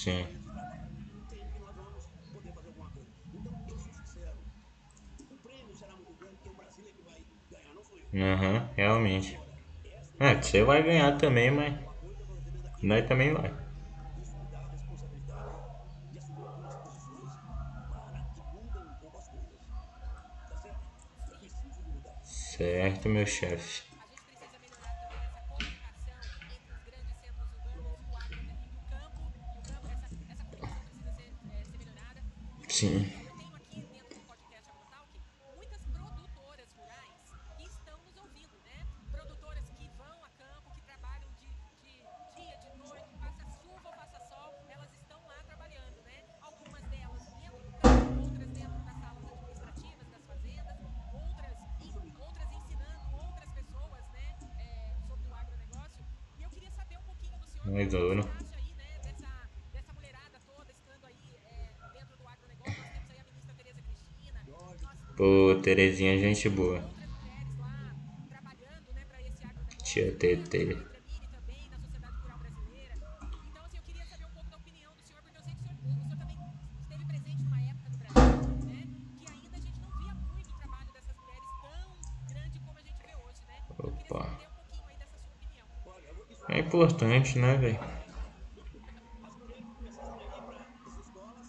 eu. Aham, realmente. É, você vai ganhar também, mas. Nós também vai. Isso me dá 行。Opa. saber um pouquinho aí dessa sua opinião. É importante, né, velho? As mulheres começaram a ir para as escolas,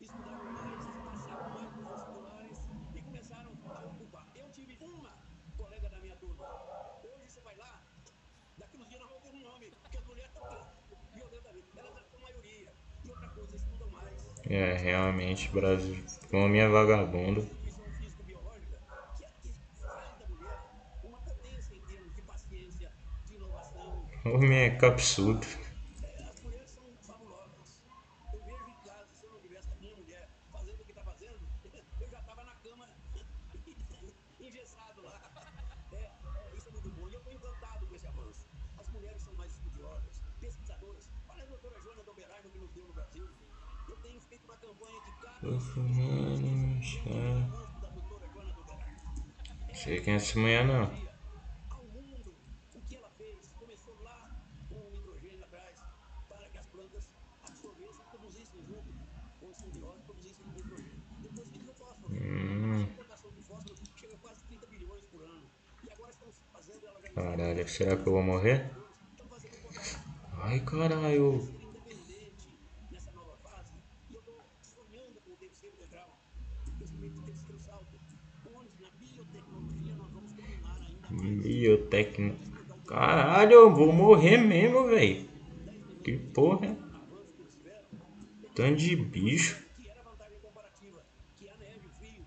estudaram mais, passaram mais nos vestibulares e começaram a ocupar. Eu tive uma colega da minha turma. Hoje você vai lá, daqui uns dias nós vamos ver um nome, porque as mulheres estão violentamente. Elas já são maioria. E outra coisa, estudam mais. É, realmente, Brasil. Homem é vagabundo. Instituição físico-biológica, que é que faz da mulher uma de inovação, Homem é capsudo. As mulheres são fabulosas. Eu vejo em casa, se eu não tivesse a minha mulher fazendo o que está fazendo, eu já estava na cama, engessado lá. É, é, isso é muito bom. E eu estou encantado com esse avanço. As mulheres são mais estudiosas, pesquisadoras. Olha a doutora Joana Doberardo que nos deu no Brasil. Eu tenho feito uma campanha de cada Tô fumando, chá. da doutora Joana Doberardo. Sei quem é essa mulher não. ao mundo o que ela fez. Começou lá com o nitrogênio atrás, para que as plantas absorvessem e produzissem junto com simbiose, produzissem nitrogênio. Depois veio o fósforo. Hum, A importação de fósforo chega a quase 30 bilhões por ano. E agora estão fazendo ela já caralho, será que eu vou morrer? estão fazendo o contrário, Ai, caralho. ser independente nessa nova fase. E eu estou sonhando com o terceiro degrau, esse terceiro salto, onde na biotecnologia nós vamos dominar ainda mais. Biotecno. Caralho, eu vou morrer mesmo, velho. Que porra. Tanto de bicho. que era a vantagem comparativa, que a neve, o frio,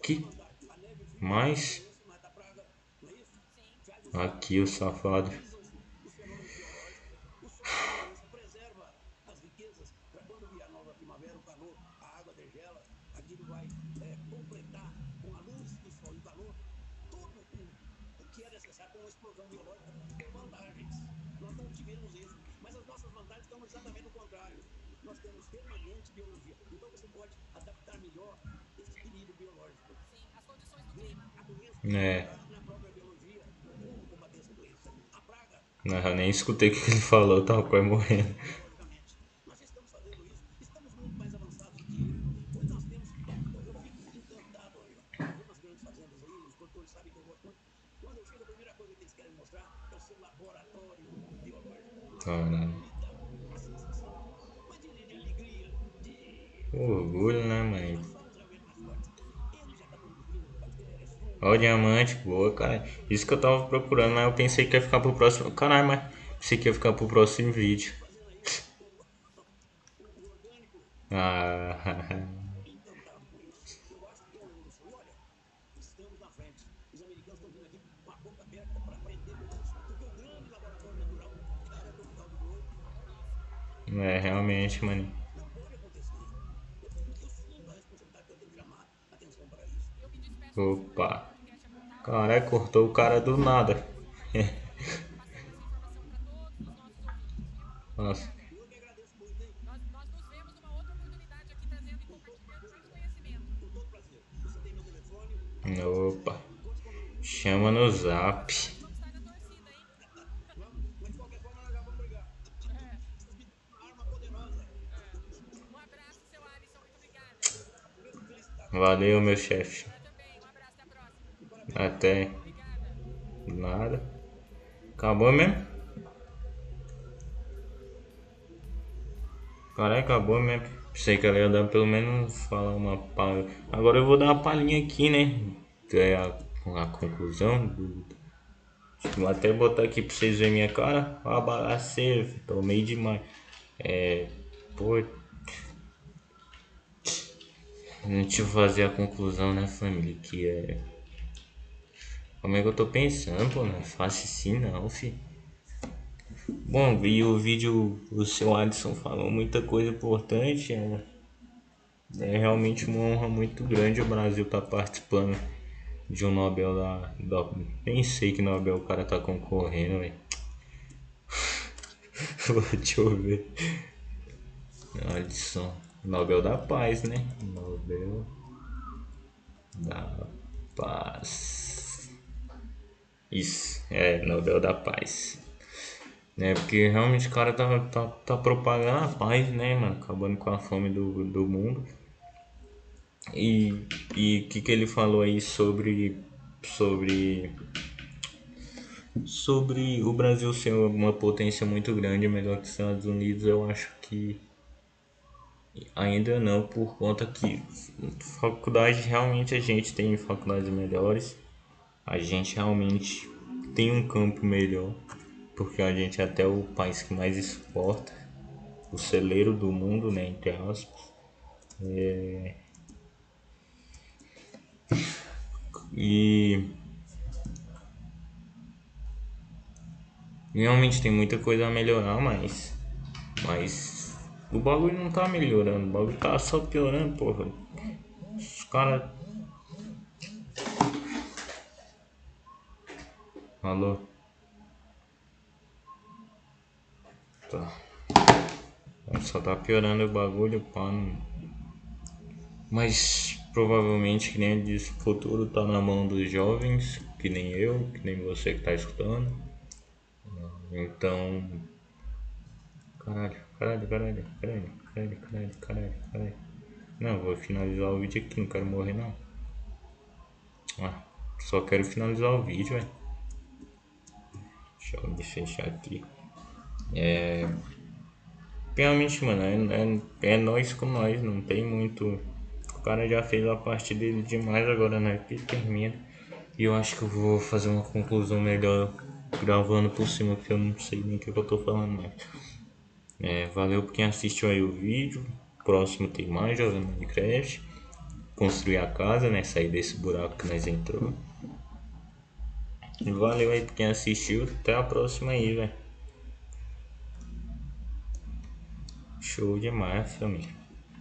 Que a neve, o frio, mais? isso mata a praga, não é isso? Faz os Aqui o safado. os fenômenos biológicos, o sol da natureza preserva as riquezas para quando vier a nova primavera, o calor, a água degela, aquilo vai é, completar com a luz do sol e o calor todo o, o que é necessário para uma explosão biológica com vantagens. Nós não tivemos isso, mas as nossas vantagens estão exatamente o contrário. Nós temos permanente biologia, então você pode adaptar melhor esse equilíbrio biológico. Sim, as condições do clima. A doença É. na própria biologia, como combater essa doença? A praga Não, eu nem escutei o que ele falou, eu tava quase morrendo. Logicamente. Nós estamos fazendo isso, estamos muito mais avançados do que ele. Pois nós temos, eu fico encantado aí, ó. Algumas grandes fazendas aí, os produtores sabem que eu gosto muito. Quando eu chego, a primeira coisa que eles querem mostrar é o seu laboratório biológico. Caralho. A sensação, mas de, de alegria, Orgulho, né, mãe? realmente Ó diamante, boa, cara. Isso que eu tava procurando, mas eu pensei que ia ficar pro próximo. Caralho, mas pensei que ia ficar pro próximo vídeo. Ah, é uma evolução. Conhecimento. Com todo prazer. Você tem meu telefone, Opa. Chama no zap. Valeu, meu chefe. Até. Nada. Acabou mesmo? Caralho, acabou mesmo. Pensei que ela ia dar pelo menos falar uma palha. Agora eu vou dar uma palhinha aqui, né? É a, a conclusão do. Vou até botar aqui pra vocês verem minha cara. A bagaceira, tomei demais. É. Pô. A gente vai fazer a conclusão, né, família? Que é. Como é que eu tô pensando, pô? Não é fácil assim não, fi. Bom, e o vídeo, o seu Alisson falou muita coisa importante. É, é realmente uma honra muito grande o Brasil estar participando de um Nobel da, da. Nem sei que Nobel o cara tá concorrendo, velho. Deixa eu ver. Alisson. Nobel da Paz, né? Nobel da Paz. Isso, é Nobel da Paz. Né? Porque realmente o cara tá, tá, tá propagando a paz, né, mano? Acabando com a fome do, do mundo. E o que, que ele falou aí sobre. Sobre. Sobre o Brasil ser uma potência muito grande, melhor que os Estados Unidos, eu acho que ainda não, por conta que faculdade realmente a gente tem faculdades melhores, a gente realmente tem um campo melhor, porque a gente é até o país que mais exporta, o celeiro do mundo, né, entre aspas. É... E realmente tem muita coisa a melhorar, mas mas o bagulho não tá melhorando, o bagulho tá só piorando, porra. Os caras Alô? Tá. Só tá piorando o bagulho, pá. Mas provavelmente que nem disse, o futuro tá na mão dos jovens, que nem eu, que nem você que tá escutando. Então. Caralho, caralho, caralho, caralho, caralho, caralho, caralho, caralho. Não, vou finalizar o vídeo aqui, não quero morrer não. Ah, só quero finalizar o vídeo, velho. Deixa eu me fechar aqui. É. Realmente, mano, é, é, é nós com nós, não tem muito. O cara já fez a parte dele demais, agora né, que termina. E eu acho que eu vou fazer uma conclusão melhor gravando por cima, porque eu não sei nem o que eu tô falando mais. É, valeu por quem assistiu aí o vídeo. Próximo tem mais jogando Minecraft. Construir a casa, né? Sair desse buraco que nós Valeu aí por quem assistiu. Até a próxima aí, velho. Show demais, família.